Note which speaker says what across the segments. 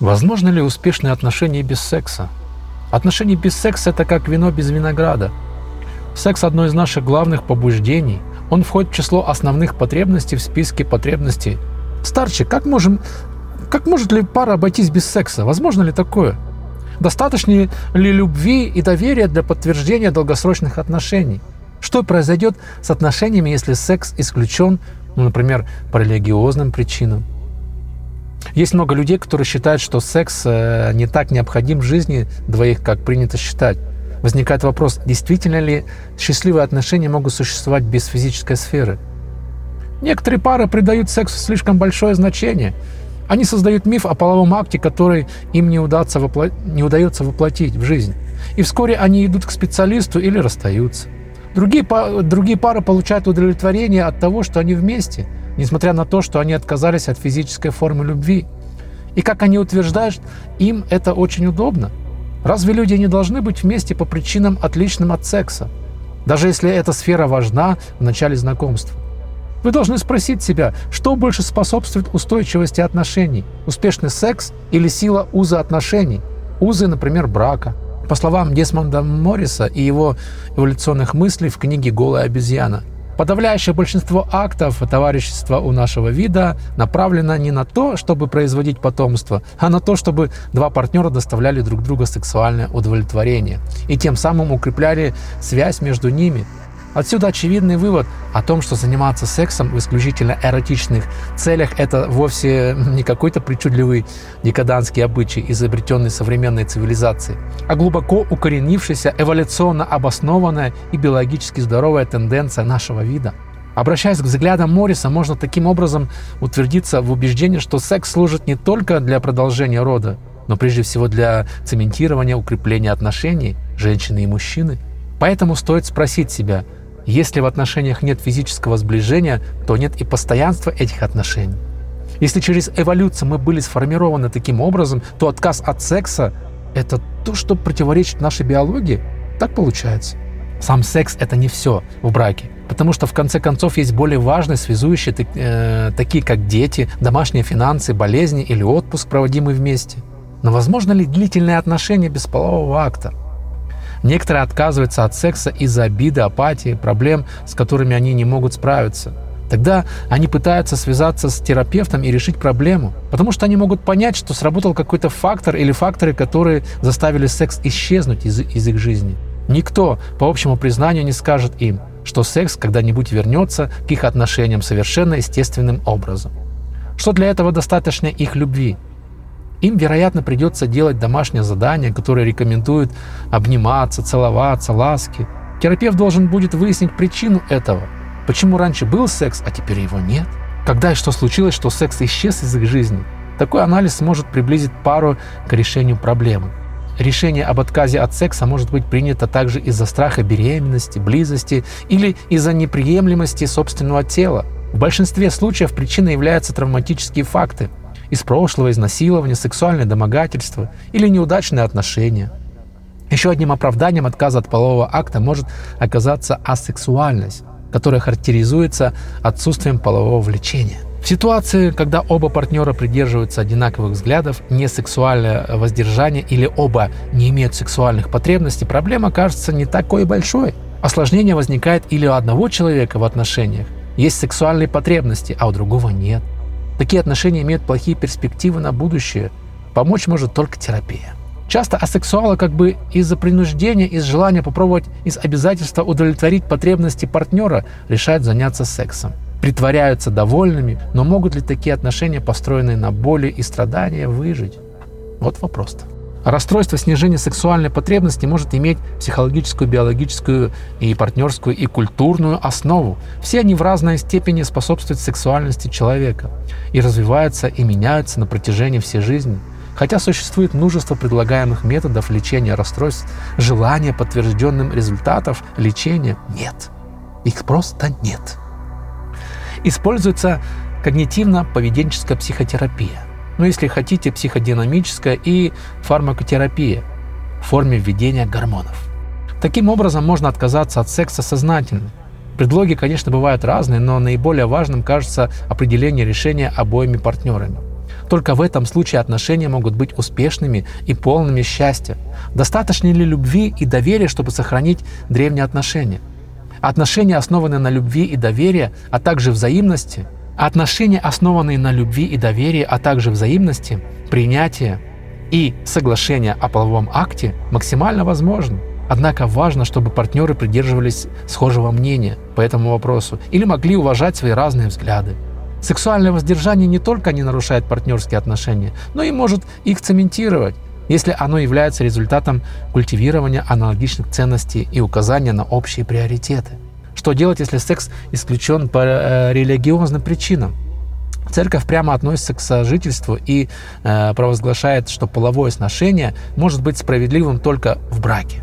Speaker 1: Возможно ли успешные отношения без секса? Отношения без секса – это как вино без винограда. Секс – одно из наших главных побуждений. Он входит в число основных потребностей в списке потребностей. Старчик, как, можем, как может ли пара обойтись без секса? Возможно ли такое? Достаточно ли любви и доверия для подтверждения долгосрочных отношений? Что произойдет с отношениями, если секс исключен, ну, например, по религиозным причинам? Есть много людей, которые считают, что секс э, не так необходим в жизни двоих, как принято считать. Возникает вопрос, действительно ли счастливые отношения могут существовать без физической сферы? Некоторые пары придают сексу слишком большое значение. Они создают миф о половом акте, который им не, удастся вопло... не удается воплотить в жизнь. И вскоре они идут к специалисту или расстаются. Другие, другие пары получают удовлетворение от того, что они вместе, несмотря на то, что они отказались от физической формы любви. И как они утверждают, им это очень удобно. Разве люди не должны быть вместе по причинам, отличным от секса? Даже если эта сфера важна в начале знакомства. Вы должны спросить себя, что больше способствует устойчивости отношений – успешный секс или сила уза отношений, узы, например, брака – по словам Десмонда Морриса и его эволюционных мыслей в книге «Голая обезьяна», Подавляющее большинство актов товарищества у нашего вида направлено не на то, чтобы производить потомство, а на то, чтобы два партнера доставляли друг другу сексуальное удовлетворение и тем самым укрепляли связь между ними – Отсюда очевидный вывод о том, что заниматься сексом в исключительно эротичных целях – это вовсе не какой-то причудливый декаданский обычай, изобретенный современной цивилизацией, а глубоко укоренившаяся, эволюционно обоснованная и биологически здоровая тенденция нашего вида. Обращаясь к взглядам Морриса, можно таким образом утвердиться в убеждении, что секс служит не только для продолжения рода, но прежде всего для цементирования, укрепления отношений женщины и мужчины. Поэтому стоит спросить себя – если в отношениях нет физического сближения, то нет и постоянства этих отношений. Если через эволюцию мы были сформированы таким образом, то отказ от секса – это то, что противоречит нашей биологии. Так получается. Сам секс – это не все в браке. Потому что в конце концов есть более важные связующие, э, такие как дети, домашние финансы, болезни или отпуск, проводимый вместе. Но возможно ли длительные отношения без полового акта? Некоторые отказываются от секса из-за обиды, апатии, проблем, с которыми они не могут справиться. Тогда они пытаются связаться с терапевтом и решить проблему, потому что они могут понять, что сработал какой-то фактор или факторы, которые заставили секс исчезнуть из, из их жизни. Никто, по общему признанию, не скажет им, что секс когда-нибудь вернется к их отношениям совершенно естественным образом. Что для этого достаточно их любви – им, вероятно, придется делать домашнее задание, которое рекомендует обниматься, целоваться, ласки. Терапевт должен будет выяснить причину этого. Почему раньше был секс, а теперь его нет? Когда и что случилось, что секс исчез из их жизни? Такой анализ сможет приблизить пару к решению проблемы. Решение об отказе от секса может быть принято также из-за страха беременности, близости или из-за неприемлемости собственного тела. В большинстве случаев причиной являются травматические факты, из прошлого, изнасилования, сексуальное домогательство или неудачные отношения. Еще одним оправданием отказа от полового акта может оказаться асексуальность, которая характеризуется отсутствием полового влечения. В ситуации, когда оба партнера придерживаются одинаковых взглядов, несексуальное воздержание или оба не имеют сексуальных потребностей, проблема кажется не такой большой. Осложнение возникает или у одного человека в отношениях есть сексуальные потребности, а у другого нет – Такие отношения имеют плохие перспективы на будущее. Помочь может только терапия. Часто асексуалы как бы из-за принуждения, из желания попробовать, из обязательства удовлетворить потребности партнера решают заняться сексом. Притворяются довольными, но могут ли такие отношения, построенные на боли и страдания, выжить? Вот вопрос-то. Расстройство снижения сексуальной потребности может иметь психологическую, биологическую и партнерскую и культурную основу. Все они в разной степени способствуют сексуальности человека и развиваются и меняются на протяжении всей жизни. Хотя существует множество предлагаемых методов лечения расстройств, желания подтвержденным результатов лечения нет. Их просто нет. Используется когнитивно-поведенческая психотерапия ну если хотите, психодинамическая и фармакотерапия в форме введения гормонов. Таким образом можно отказаться от секса сознательно. Предлоги, конечно, бывают разные, но наиболее важным кажется определение решения обоими партнерами. Только в этом случае отношения могут быть успешными и полными счастья. Достаточно ли любви и доверия, чтобы сохранить древние отношения? Отношения, основанные на любви и доверии, а также взаимности, отношения, основанные на любви и доверии, а также взаимности, принятие и соглашение о половом акте максимально возможны. Однако важно, чтобы партнеры придерживались схожего мнения по этому вопросу или могли уважать свои разные взгляды. Сексуальное воздержание не только не нарушает партнерские отношения, но и может их цементировать, если оно является результатом культивирования аналогичных ценностей и указания на общие приоритеты. Что делать, если секс исключен по э, религиозным причинам? Церковь прямо относится к сожительству и э, провозглашает, что половое сношение может быть справедливым только в браке.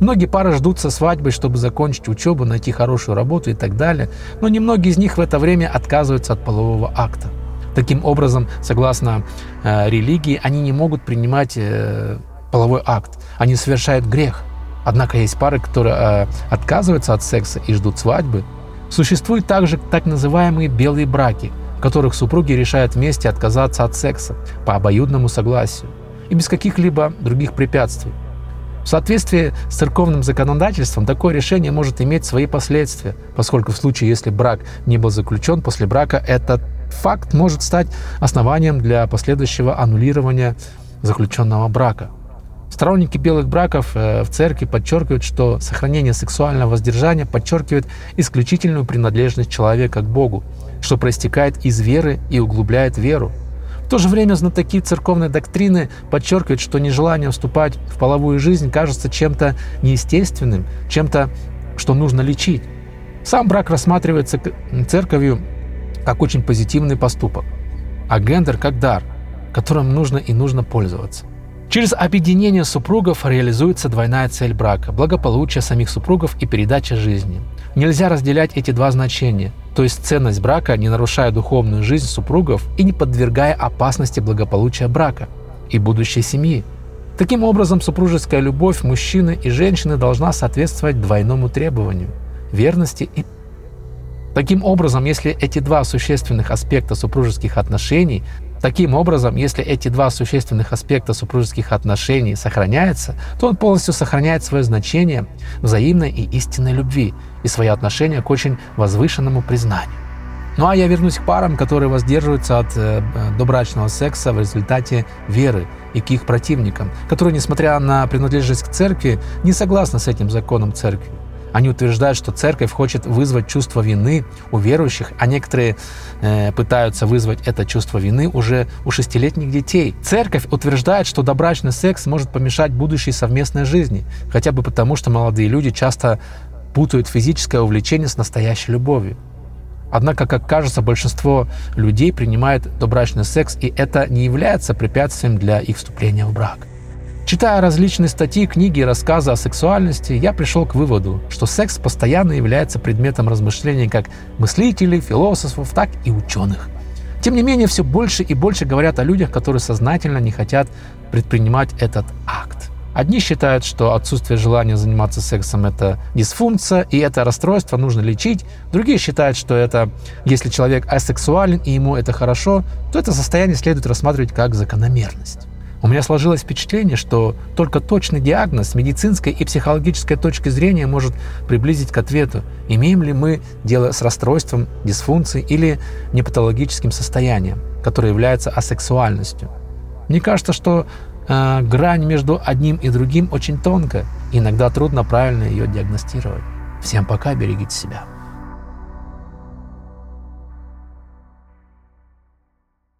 Speaker 1: Многие пары ждут со свадьбой, чтобы закончить учебу, найти хорошую работу и так далее, но немногие из них в это время отказываются от полового акта. Таким образом, согласно э, религии, они не могут принимать э, половой акт, они совершают грех. Однако есть пары, которые э, отказываются от секса и ждут свадьбы. Существуют также так называемые белые браки, в которых супруги решают вместе отказаться от секса по обоюдному согласию и без каких-либо других препятствий. В соответствии с церковным законодательством такое решение может иметь свои последствия, поскольку в случае, если брак не был заключен после брака, этот факт может стать основанием для последующего аннулирования заключенного брака. Сторонники белых браков э, в церкви подчеркивают, что сохранение сексуального воздержания подчеркивает исключительную принадлежность человека к Богу, что проистекает из веры и углубляет веру. В то же время знатоки церковной доктрины подчеркивают, что нежелание вступать в половую жизнь кажется чем-то неестественным, чем-то, что нужно лечить. Сам брак рассматривается церковью как очень позитивный поступок, а гендер как дар, которым нужно и нужно пользоваться. Через объединение супругов реализуется двойная цель брака – благополучие самих супругов и передача жизни. Нельзя разделять эти два значения – то есть ценность брака, не нарушая духовную жизнь супругов и не подвергая опасности благополучия брака и будущей семьи. Таким образом, супружеская любовь мужчины и женщины должна соответствовать двойному требованию – верности и Таким образом, если эти два существенных аспекта супружеских отношений Таким образом, если эти два существенных аспекта супружеских отношений сохраняются, то он полностью сохраняет свое значение взаимной и истинной любви и свое отношение к очень возвышенному признанию. Ну а я вернусь к парам, которые воздерживаются от э, добрачного секса в результате веры и к их противникам, которые, несмотря на принадлежность к церкви, не согласны с этим законом церкви. Они утверждают, что церковь хочет вызвать чувство вины у верующих, а некоторые э, пытаются вызвать это чувство вины уже у шестилетних детей. Церковь утверждает, что добрачный секс может помешать будущей совместной жизни, хотя бы потому, что молодые люди часто путают физическое увлечение с настоящей любовью. Однако, как кажется, большинство людей принимает добрачный секс, и это не является препятствием для их вступления в брак. Читая различные статьи, книги и рассказы о сексуальности, я пришел к выводу, что секс постоянно является предметом размышлений как мыслителей, философов, так и ученых. Тем не менее, все больше и больше говорят о людях, которые сознательно не хотят предпринимать этот акт. Одни считают, что отсутствие желания заниматься сексом – это дисфункция, и это расстройство нужно лечить. Другие считают, что это, если человек асексуален и ему это хорошо, то это состояние следует рассматривать как закономерность. У меня сложилось впечатление, что только точный диагноз с медицинской и психологической точки зрения может приблизить к ответу, имеем ли мы дело с расстройством, дисфункцией или непатологическим состоянием, которое является асексуальностью. Мне кажется, что э, грань между одним и другим очень тонкая, иногда трудно правильно ее диагностировать. Всем пока, берегите себя.